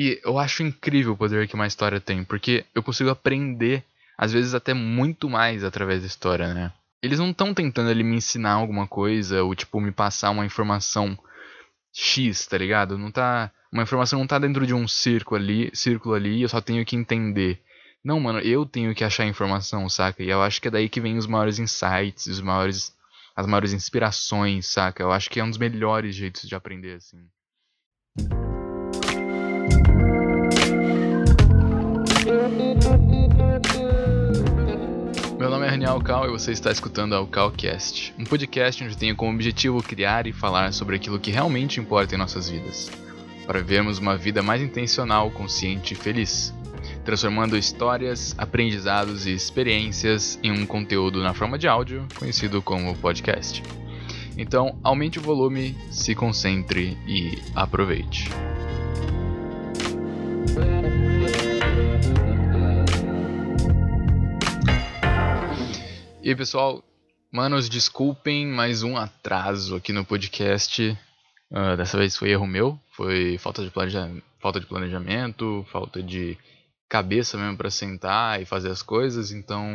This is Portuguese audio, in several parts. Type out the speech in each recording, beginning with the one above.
E eu acho incrível o poder que uma história tem, porque eu consigo aprender, às vezes até muito mais através da história, né? Eles não estão tentando ali me ensinar alguma coisa, ou tipo, me passar uma informação X, tá ligado? Não tá. Uma informação não tá dentro de um círculo ali, círculo ali, e eu só tenho que entender. Não, mano, eu tenho que achar a informação, saca? E eu acho que é daí que vem os maiores insights, os maiores as maiores inspirações, saca? Eu acho que é um dos melhores jeitos de aprender assim. Meu nome é Raniel Cal e você está escutando o Calcast, um podcast onde tenho como objetivo criar e falar sobre aquilo que realmente importa em nossas vidas, para vivermos uma vida mais intencional, consciente e feliz, transformando histórias, aprendizados e experiências em um conteúdo na forma de áudio, conhecido como podcast. Então, aumente o volume, se concentre e aproveite. E aí, pessoal, manos, desculpem mais um atraso aqui no podcast. Uh, dessa vez foi erro meu, foi falta de, planeja falta de planejamento, falta de cabeça mesmo para sentar e fazer as coisas. Então,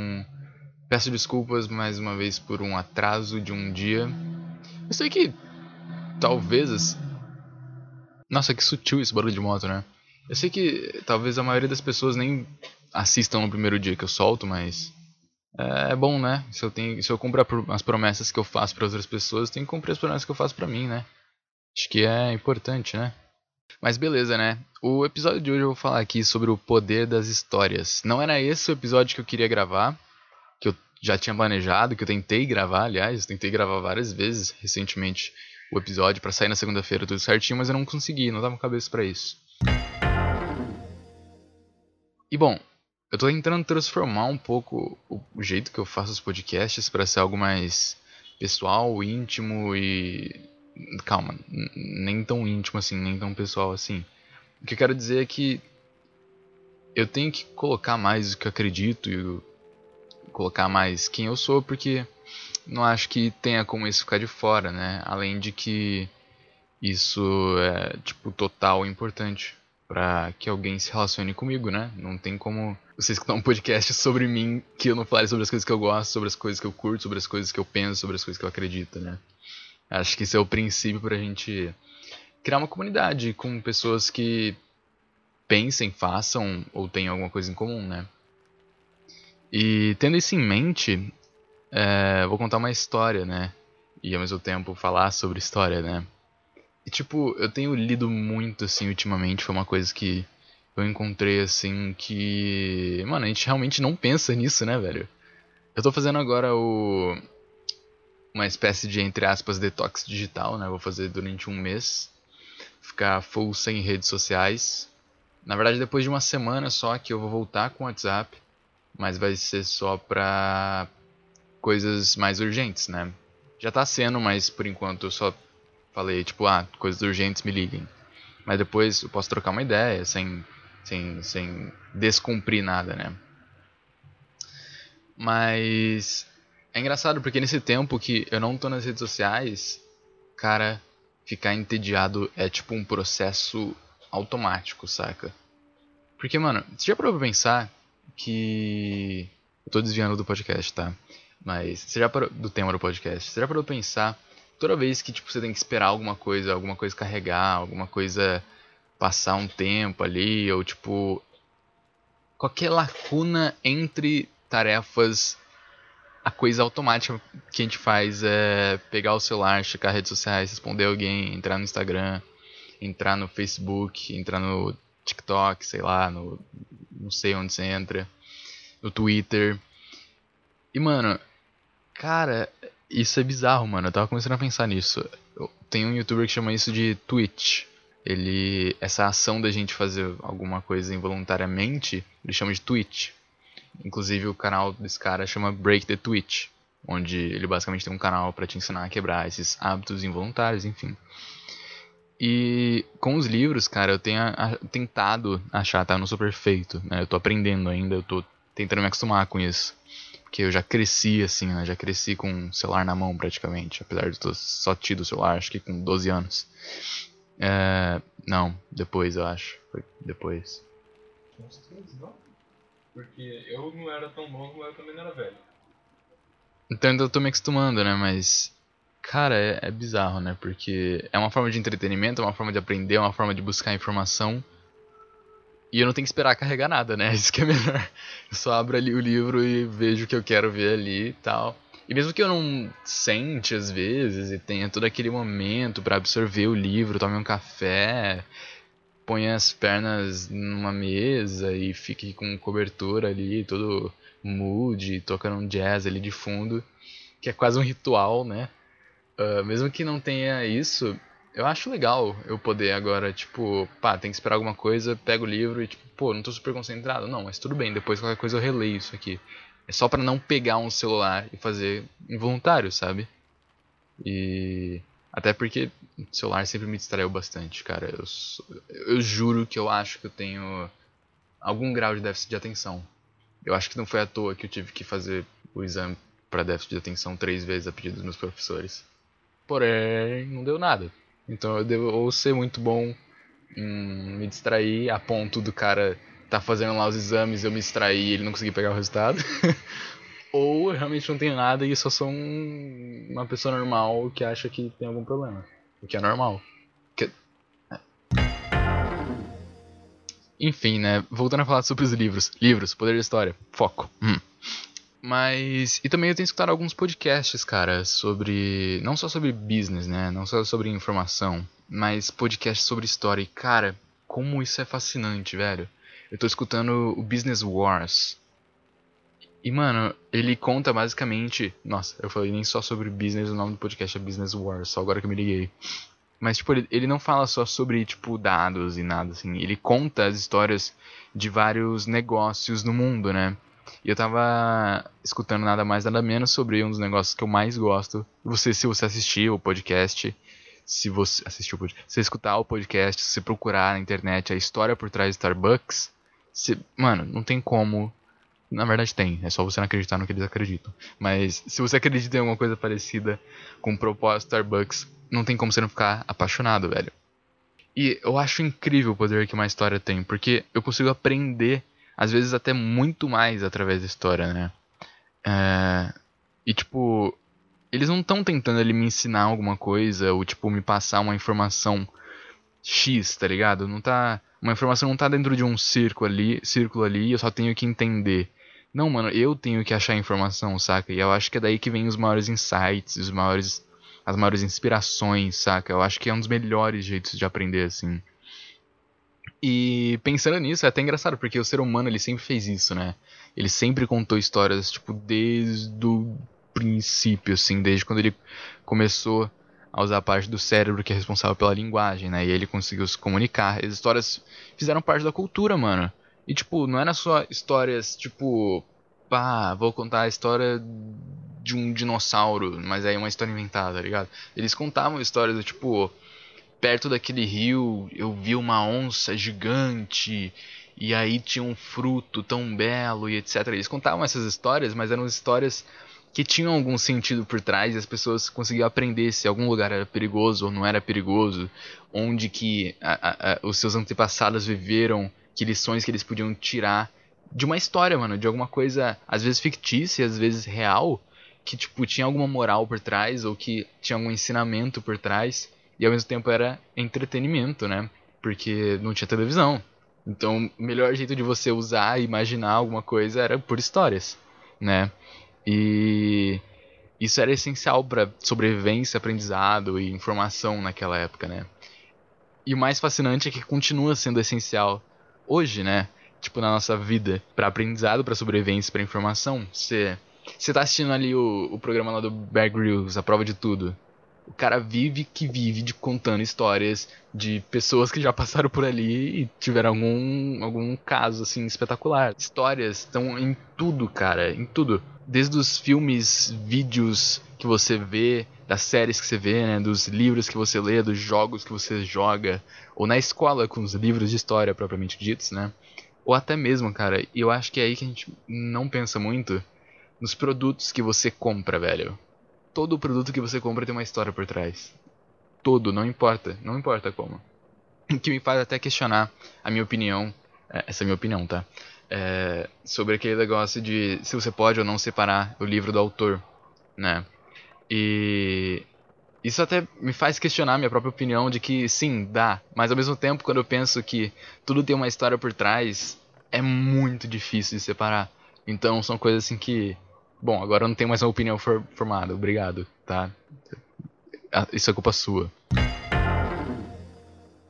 peço desculpas mais uma vez por um atraso de um dia. Eu sei que talvez. Nossa, que sutil esse barulho de moto, né? Eu sei que talvez a maioria das pessoas nem assistam no primeiro dia que eu solto, mas é, é bom, né? Se eu, tenho, se eu cumprir as promessas que eu faço para outras pessoas, eu tenho que cumprir as promessas que eu faço para mim, né? Acho que é importante, né? Mas beleza, né? O episódio de hoje eu vou falar aqui sobre o poder das histórias. Não era esse o episódio que eu queria gravar, que eu já tinha planejado, que eu tentei gravar, aliás, tentei gravar várias vezes recentemente o episódio para sair na segunda-feira tudo certinho, mas eu não consegui, não tava com cabeça para isso. E bom, eu tô tentando transformar um pouco o jeito que eu faço os podcasts para ser algo mais pessoal, íntimo e. Calma, nem tão íntimo assim, nem tão pessoal assim. O que eu quero dizer é que eu tenho que colocar mais o que eu acredito e colocar mais quem eu sou, porque não acho que tenha como isso ficar de fora, né? Além de que isso é, tipo, total importante para que alguém se relacione comigo, né? Não tem como vocês escutar um podcast sobre mim que eu não fale sobre as coisas que eu gosto, sobre as coisas que eu curto, sobre as coisas que eu penso, sobre as coisas que eu acredito, né? Acho que esse é o princípio pra gente criar uma comunidade com pessoas que pensem, façam ou tenham alguma coisa em comum, né? E tendo isso em mente, é, vou contar uma história, né? E ao mesmo tempo falar sobre história, né? E tipo, eu tenho lido muito assim ultimamente, foi uma coisa que eu encontrei assim que. Mano, a gente realmente não pensa nisso, né, velho? Eu tô fazendo agora o. Uma espécie de, entre aspas, detox digital, né? Vou fazer durante um mês. Ficar full sem redes sociais. Na verdade, depois de uma semana só que eu vou voltar com o WhatsApp. Mas vai ser só pra coisas mais urgentes, né? Já tá sendo, mas por enquanto eu só falei, tipo, ah, coisas urgentes me liguem. Mas depois eu posso trocar uma ideia sem, sem, sem descumprir nada, né? Mas é engraçado porque nesse tempo que eu não tô nas redes sociais, cara, ficar entediado é tipo um processo automático, saca? Porque, mano, você já parou pra pensar que. Eu tô desviando do podcast, tá? Mas você já parou. do tema do podcast. Você já parou pra pensar toda vez que tipo, você tem que esperar alguma coisa, alguma coisa carregar, alguma coisa passar um tempo ali, ou tipo. qualquer lacuna entre tarefas, a coisa automática que a gente faz é pegar o celular, checar redes sociais, responder alguém, entrar no Instagram, entrar no Facebook, entrar no TikTok, sei lá, no. não sei onde você entra, no Twitter. E mano, cara, isso é bizarro, mano. Eu tava começando a pensar nisso. Tem um youtuber que chama isso de Twitch. Ele. Essa ação da gente fazer alguma coisa involuntariamente, ele chama de Twitch. Inclusive o canal desse cara chama Break the Twitch. Onde ele basicamente tem um canal para te ensinar a quebrar esses hábitos involuntários, enfim. E com os livros, cara, eu tenho a, tentado achar, tá? Eu não sou perfeito, né? Eu tô aprendendo ainda, eu tô tentando me acostumar com isso que eu já cresci assim, né? Já cresci com o celular na mão praticamente, apesar de ter só tido o celular, acho que com 12 anos. É, Não, depois eu acho. Foi depois. Uns 15, não? Porque eu não era tão novo, mas eu também não era velho. Então ainda eu tô me acostumando, né? Mas. Cara, é, é bizarro, né? Porque é uma forma de entretenimento, é uma forma de aprender, é uma forma de buscar informação. E eu não tenho que esperar carregar nada, né? Isso que é melhor. Eu só abro ali o livro e vejo o que eu quero ver ali e tal. E mesmo que eu não sente às vezes e tenha todo aquele momento para absorver o livro, tome um café, ponha as pernas numa mesa e fique com cobertura ali, todo mood, tocando um jazz ali de fundo, que é quase um ritual, né? Uh, mesmo que não tenha isso, eu acho legal eu poder agora, tipo, pá, tem que esperar alguma coisa, pego o livro e, tipo, pô, não tô super concentrado. Não, mas tudo bem, depois qualquer coisa eu releio isso aqui. É só para não pegar um celular e fazer involuntário, sabe? E. Até porque o celular sempre me distraiu bastante, cara. Eu, eu juro que eu acho que eu tenho algum grau de déficit de atenção. Eu acho que não foi à toa que eu tive que fazer o exame para déficit de atenção três vezes a pedido dos meus professores. Porém, não deu nada. Então eu devo ou ser muito bom em me distrair a ponto do cara tá fazendo lá os exames, eu me distraí e ele não conseguir pegar o resultado. Ou eu realmente não tenho nada e só sou um, uma pessoa normal que acha que tem algum problema. O que é normal. Que... É. Enfim, né? Voltando a falar sobre os livros. Livros, poder da história, foco. Hum. Mas. E também eu tenho escutado alguns podcasts, cara, sobre. Não só sobre business, né? Não só sobre informação, mas podcasts sobre história. E, cara, como isso é fascinante, velho. Eu tô escutando o Business Wars. E, mano, ele conta basicamente. Nossa, eu falei nem só sobre business, o nome do podcast é Business Wars, só agora que eu me liguei. Mas, tipo, ele, ele não fala só sobre, tipo, dados e nada, assim. Ele conta as histórias de vários negócios no mundo, né? E eu tava escutando nada mais, nada menos sobre um dos negócios que eu mais gosto. Você, se você assistir o podcast, se você podcast, se escutar o podcast, se procurar na internet a história por trás de Starbucks, se, mano, não tem como. Na verdade tem, é só você não acreditar no que eles acreditam. Mas se você acredita em alguma coisa parecida com o propósito Starbucks, não tem como você não ficar apaixonado, velho. E eu acho incrível o poder que uma história tem, porque eu consigo aprender, às vezes até muito mais através da história, né? É... E tipo, eles não estão tentando ali me ensinar alguma coisa, ou tipo, me passar uma informação X, tá ligado? Não tá uma informação não tá dentro de um círculo ali, círculo ali, eu só tenho que entender. Não, mano, eu tenho que achar a informação, saca? E eu acho que é daí que vem os maiores insights, os maiores as maiores inspirações, saca? Eu acho que é um dos melhores jeitos de aprender assim. E pensando nisso, é até engraçado, porque o ser humano ele sempre fez isso, né? Ele sempre contou histórias, tipo, desde o princípio, assim, desde quando ele começou a usar a parte do cérebro que é responsável pela linguagem, né? E ele conseguiu se comunicar. As histórias fizeram parte da cultura, mano. E, tipo, não era só histórias, tipo, pá, vou contar a história de um dinossauro, mas aí é uma história inventada, tá ligado? Eles contavam histórias do tipo, perto daquele rio eu vi uma onça gigante e aí tinha um fruto tão belo e etc. Eles contavam essas histórias, mas eram histórias que tinham algum sentido por trás e as pessoas conseguiam aprender se algum lugar era perigoso ou não era perigoso, onde que a, a, os seus antepassados viveram, que lições que eles podiam tirar de uma história, mano, de alguma coisa às vezes fictícia, às vezes real, que tipo tinha alguma moral por trás ou que tinha algum ensinamento por trás e ao mesmo tempo era entretenimento, né? Porque não tinha televisão. Então, o melhor jeito de você usar e imaginar alguma coisa era por histórias, né? E isso era essencial para sobrevivência, aprendizado e informação naquela época, né? E o mais fascinante é que continua sendo essencial hoje, né? Tipo, na nossa vida, para aprendizado, para sobrevivência, para informação. Você você tá assistindo ali o, o programa lá do Bear Grylls, a prova de tudo. O cara vive que vive de contando histórias de pessoas que já passaram por ali e tiveram algum, algum caso assim espetacular. Histórias estão em tudo, cara, em tudo desde os filmes, vídeos que você vê, das séries que você vê, né, dos livros que você lê, dos jogos que você joga, ou na escola com os livros de história propriamente ditos, né? Ou até mesmo, cara, e eu acho que é aí que a gente não pensa muito nos produtos que você compra, velho. Todo produto que você compra tem uma história por trás. Todo, não importa, não importa como. que me faz até questionar a minha opinião, é, essa é a minha opinião, tá? É, sobre aquele negócio de se você pode ou não separar o livro do autor, né? E isso até me faz questionar minha própria opinião de que sim, dá, mas ao mesmo tempo quando eu penso que tudo tem uma história por trás, é muito difícil de separar. Então são coisas assim que, bom, agora eu não tenho mais uma opinião for formada, obrigado, tá? Isso é culpa sua.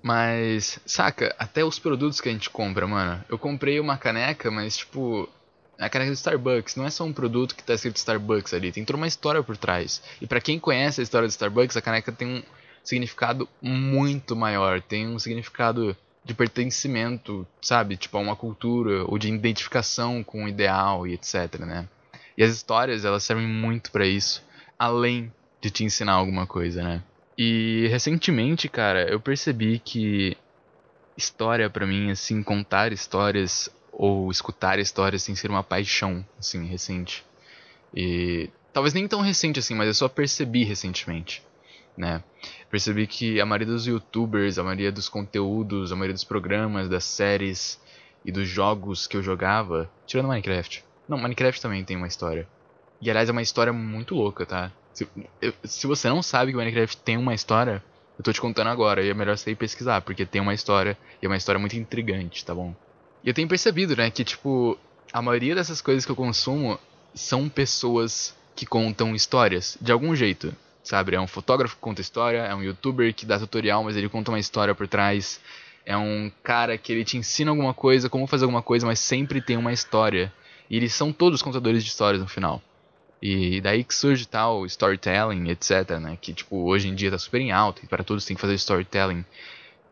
Mas, saca, até os produtos que a gente compra, mano. Eu comprei uma caneca, mas tipo, a caneca do Starbucks não é só um produto que tá escrito Starbucks ali, tem toda uma história por trás. E para quem conhece a história do Starbucks, a caneca tem um significado muito maior, tem um significado de pertencimento, sabe? Tipo, a uma cultura ou de identificação com o ideal e etc, né? E as histórias, elas servem muito para isso, além de te ensinar alguma coisa, né? E recentemente, cara, eu percebi que história para mim, assim, contar histórias ou escutar histórias tem sido uma paixão, assim, recente. E talvez nem tão recente assim, mas eu só percebi recentemente, né? Percebi que a maioria dos youtubers, a maioria dos conteúdos, a maioria dos programas, das séries e dos jogos que eu jogava, tirando Minecraft. Não, Minecraft também tem uma história. E aliás é uma história muito louca, tá? Se, eu, se você não sabe que o Minecraft tem uma história, eu tô te contando agora, e é melhor você ir pesquisar, porque tem uma história, e é uma história muito intrigante, tá bom? E eu tenho percebido, né, que tipo, a maioria dessas coisas que eu consumo são pessoas que contam histórias, de algum jeito, sabe? É um fotógrafo que conta história, é um youtuber que dá tutorial, mas ele conta uma história por trás. É um cara que ele te ensina alguma coisa, como fazer alguma coisa, mas sempre tem uma história. E eles são todos contadores de histórias no final. E daí que surge tal storytelling, etc, né? Que tipo, hoje em dia tá super em alta e para todos tem que fazer storytelling.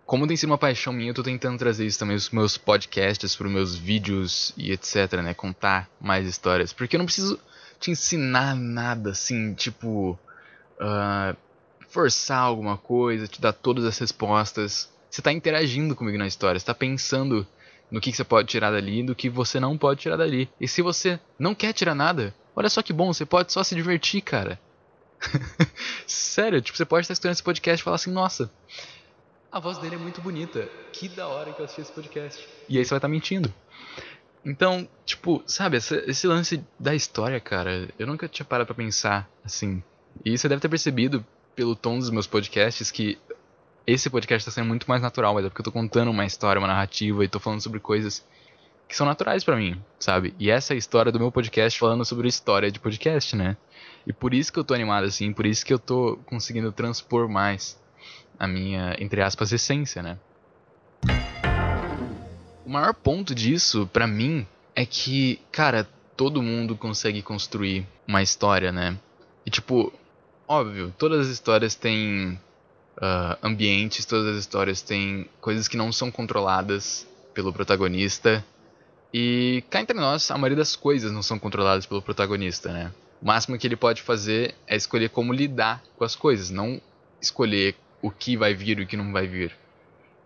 Como tem sido uma paixão minha, eu tô tentando trazer isso também nos meus podcasts, para meus vídeos e etc, né? Contar mais histórias. Porque eu não preciso te ensinar nada assim, tipo. Uh, forçar alguma coisa, te dar todas as respostas. Você tá interagindo comigo na história, você tá pensando no que, que você pode tirar dali e do que você não pode tirar dali. E se você não quer tirar nada, Olha só que bom, você pode só se divertir, cara. Sério, tipo, você pode estar escutando esse podcast e falar assim, nossa, a voz dele é muito bonita. Que da hora que eu assisti esse podcast. E aí você vai estar mentindo. Então, tipo, sabe, esse, lance da história, cara, eu nunca tinha parado pra pensar assim. E você deve ter percebido pelo tom dos meus podcasts que esse podcast tá sendo muito mais natural, mas é porque eu tô contando uma história, uma narrativa e tô falando sobre coisas que são naturais para mim, sabe? E essa é a história do meu podcast falando sobre história de podcast, né? E por isso que eu tô animado assim, por isso que eu tô conseguindo transpor mais a minha, entre aspas, essência, né? O maior ponto disso, para mim, é que, cara, todo mundo consegue construir uma história, né? E tipo, óbvio, todas as histórias têm uh, ambientes, todas as histórias têm coisas que não são controladas pelo protagonista e cá entre nós, a maioria das coisas não são controladas pelo protagonista, né? O máximo que ele pode fazer é escolher como lidar com as coisas, não escolher o que vai vir e o que não vai vir.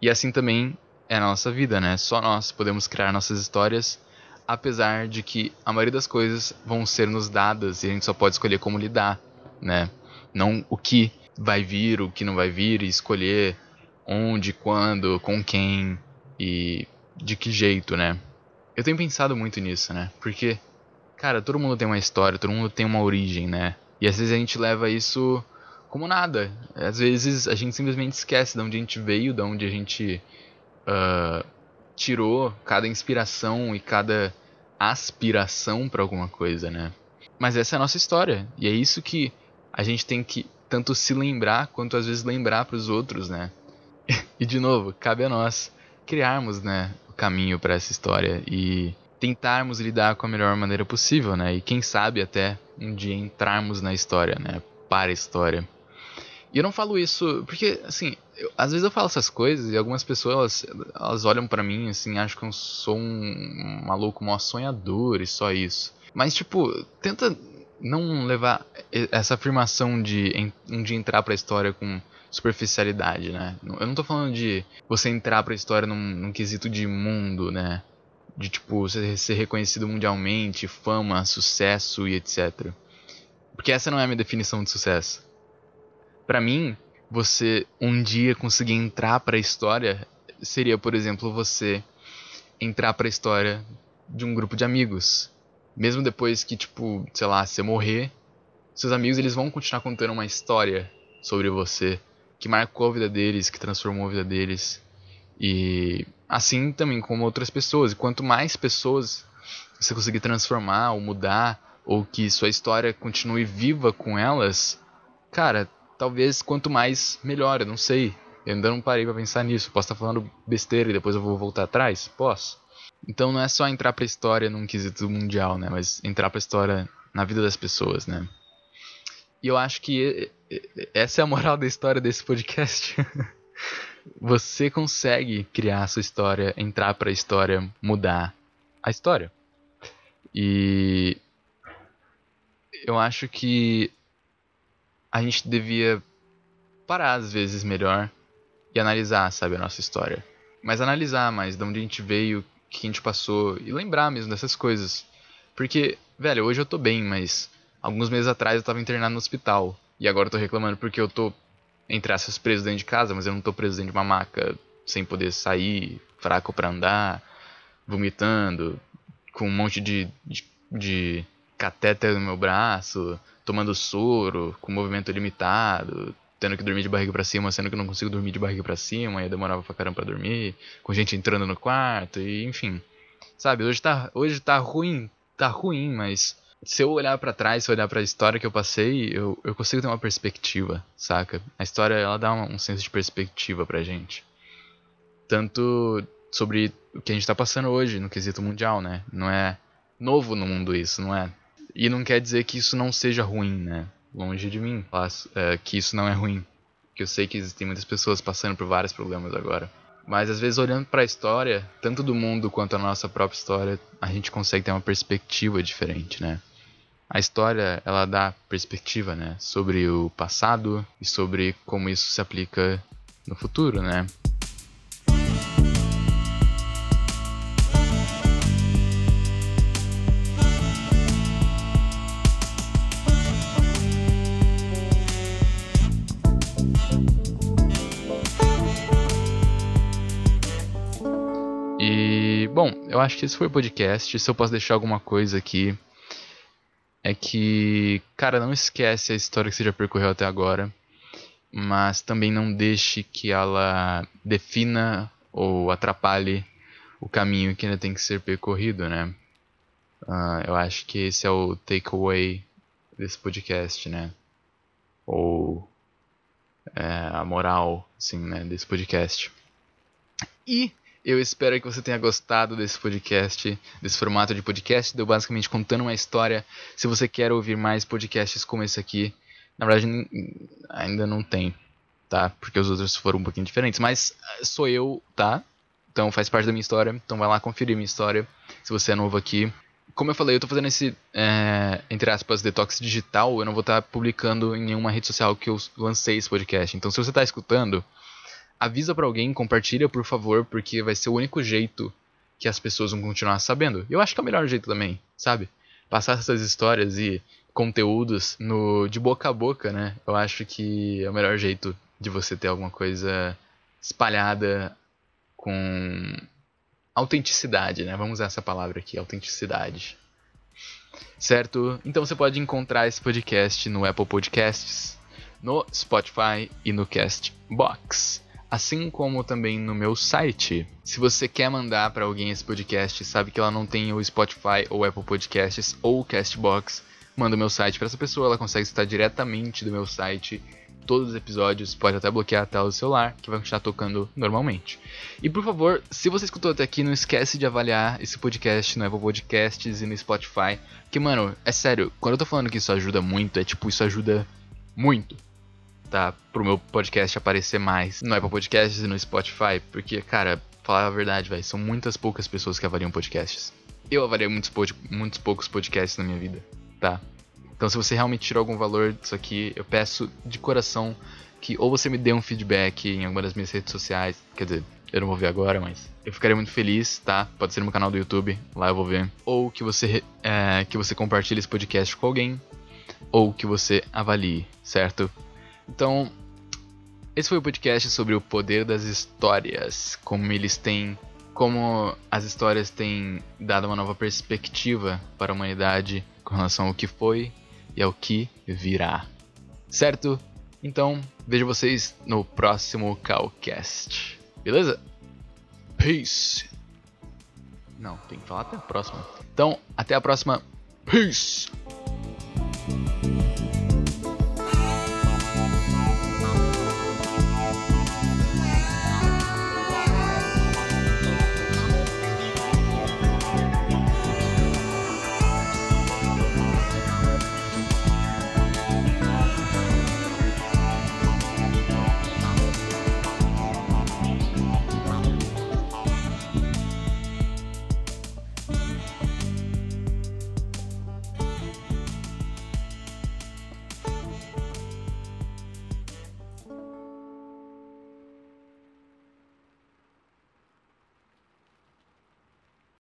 E assim também é a nossa vida, né? Só nós podemos criar nossas histórias, apesar de que a maioria das coisas vão ser nos dadas e a gente só pode escolher como lidar, né? Não o que vai vir, o que não vai vir e escolher onde, quando, com quem e de que jeito, né? Eu tenho pensado muito nisso, né? Porque, cara, todo mundo tem uma história, todo mundo tem uma origem, né? E às vezes a gente leva isso como nada. Às vezes a gente simplesmente esquece de onde a gente veio, de onde a gente uh, tirou cada inspiração e cada aspiração para alguma coisa, né? Mas essa é a nossa história. E é isso que a gente tem que tanto se lembrar quanto às vezes lembrar para os outros, né? e de novo, cabe a nós criarmos, né, caminho para essa história e tentarmos lidar com a melhor maneira possível, né? E quem sabe até um dia entrarmos na história, né? Para a história. E eu não falo isso porque, assim, eu, às vezes eu falo essas coisas e algumas pessoas elas, elas olham para mim assim, acham que eu sou um maluco, um sonhador e só isso. Mas, tipo, tenta não levar essa afirmação de dia entrar para a história com superficialidade, né? Eu não tô falando de você entrar pra história num, num quesito de mundo, né? De tipo, ser reconhecido mundialmente, fama, sucesso e etc. Porque essa não é a minha definição de sucesso. Para mim, você um dia conseguir entrar para a história seria, por exemplo, você entrar pra história de um grupo de amigos. Mesmo depois que, tipo, sei lá, você morrer, seus amigos eles vão continuar contando uma história sobre você que marcou a vida deles, que transformou a vida deles. E assim também como outras pessoas. E quanto mais pessoas você conseguir transformar ou mudar, ou que sua história continue viva com elas, cara, talvez quanto mais melhor, eu não sei. Eu ainda não parei pra pensar nisso. Posso estar falando besteira e depois eu vou voltar atrás? Posso. Então não é só entrar pra história num quesito mundial, né? Mas entrar pra história na vida das pessoas, né? E eu acho que essa é a moral da história desse podcast. Você consegue criar a sua história, entrar pra história, mudar a história. E eu acho que a gente devia parar às vezes melhor e analisar, sabe, a nossa história. Mas analisar mais de onde a gente veio, que a gente passou e lembrar mesmo dessas coisas. Porque, velho, hoje eu tô bem, mas alguns meses atrás eu tava internado no hospital. E agora eu tô reclamando porque eu tô, entre aspas, preso dentro de casa, mas eu não tô preso dentro de uma maca, sem poder sair, fraco para andar, vomitando, com um monte de, de, de catéter no meu braço, tomando soro, com movimento limitado, tendo que dormir de barriga para cima, sendo que eu não consigo dormir de barriga para cima, e demorava pra caramba pra dormir, com gente entrando no quarto, e enfim. Sabe, hoje tá, hoje tá ruim, tá ruim, mas se eu olhar para trás, se eu olhar para a história que eu passei, eu, eu consigo ter uma perspectiva, saca? A história ela dá um, um senso de perspectiva pra gente. Tanto sobre o que a gente tá passando hoje no quesito mundial, né? Não é novo no mundo isso, não é? E não quer dizer que isso não seja ruim, né? Longe de mim, é, que isso não é ruim. Que eu sei que existem muitas pessoas passando por vários problemas agora. Mas às vezes olhando para a história, tanto do mundo quanto a nossa própria história, a gente consegue ter uma perspectiva diferente, né? A história, ela dá perspectiva, né, sobre o passado e sobre como isso se aplica no futuro, né? Bom, eu acho que esse foi o podcast. Se eu posso deixar alguma coisa aqui, é que, cara, não esquece a história que você já percorreu até agora, mas também não deixe que ela defina ou atrapalhe o caminho que ainda tem que ser percorrido, né? Uh, eu acho que esse é o takeaway desse podcast, né? Ou é, a moral, assim, né, desse podcast. E eu espero que você tenha gostado desse podcast, desse formato de podcast. Deu basicamente contando uma história. Se você quer ouvir mais podcasts como esse aqui, na verdade ainda não tem, tá? Porque os outros foram um pouquinho diferentes. Mas eh, sou eu, tá? Então faz parte da minha história. Então vai lá conferir minha história. Se você é novo aqui. Como eu falei, eu tô fazendo esse, é, entre aspas, detox digital. Eu não vou estar tá publicando em nenhuma rede social que eu lancei esse podcast. Então se você tá escutando avisa para alguém, compartilha por favor, porque vai ser o único jeito que as pessoas vão continuar sabendo. Eu acho que é o melhor jeito também, sabe? Passar essas histórias e conteúdos no de boca a boca, né? Eu acho que é o melhor jeito de você ter alguma coisa espalhada com autenticidade, né? Vamos usar essa palavra aqui, autenticidade. Certo? Então você pode encontrar esse podcast no Apple Podcasts, no Spotify e no Castbox assim como também no meu site. Se você quer mandar para alguém esse podcast, sabe que ela não tem o Spotify ou Apple Podcasts ou o Castbox, manda o meu site para essa pessoa, ela consegue escutar diretamente do meu site todos os episódios, pode até bloquear a tela do celular, que vai continuar tocando normalmente. E por favor, se você escutou até aqui, não esquece de avaliar esse podcast no Apple Podcasts e no Spotify, que mano, é sério, quando eu tô falando que isso ajuda muito, é tipo, isso ajuda muito tá? Pro meu podcast aparecer mais no Apple Podcasts e no Spotify, porque, cara, falar a verdade, velho, são muitas poucas pessoas que avaliam podcasts. Eu avaliei muitos, muitos poucos podcasts na minha vida, tá? Então, se você realmente tirou algum valor disso aqui, eu peço de coração que ou você me dê um feedback em alguma das minhas redes sociais, quer dizer, eu não vou ver agora, mas eu ficaria muito feliz, tá? Pode ser no meu canal do YouTube, lá eu vou ver. Ou que você, é, que você compartilhe esse podcast com alguém, ou que você avalie, certo? Então, esse foi o podcast sobre o poder das histórias, como eles têm, como as histórias têm dado uma nova perspectiva para a humanidade com relação ao que foi e ao que virá. Certo? Então, vejo vocês no próximo Calcast. Beleza? Peace! Não, tem que falar até a próxima. Então, até a próxima. Peace!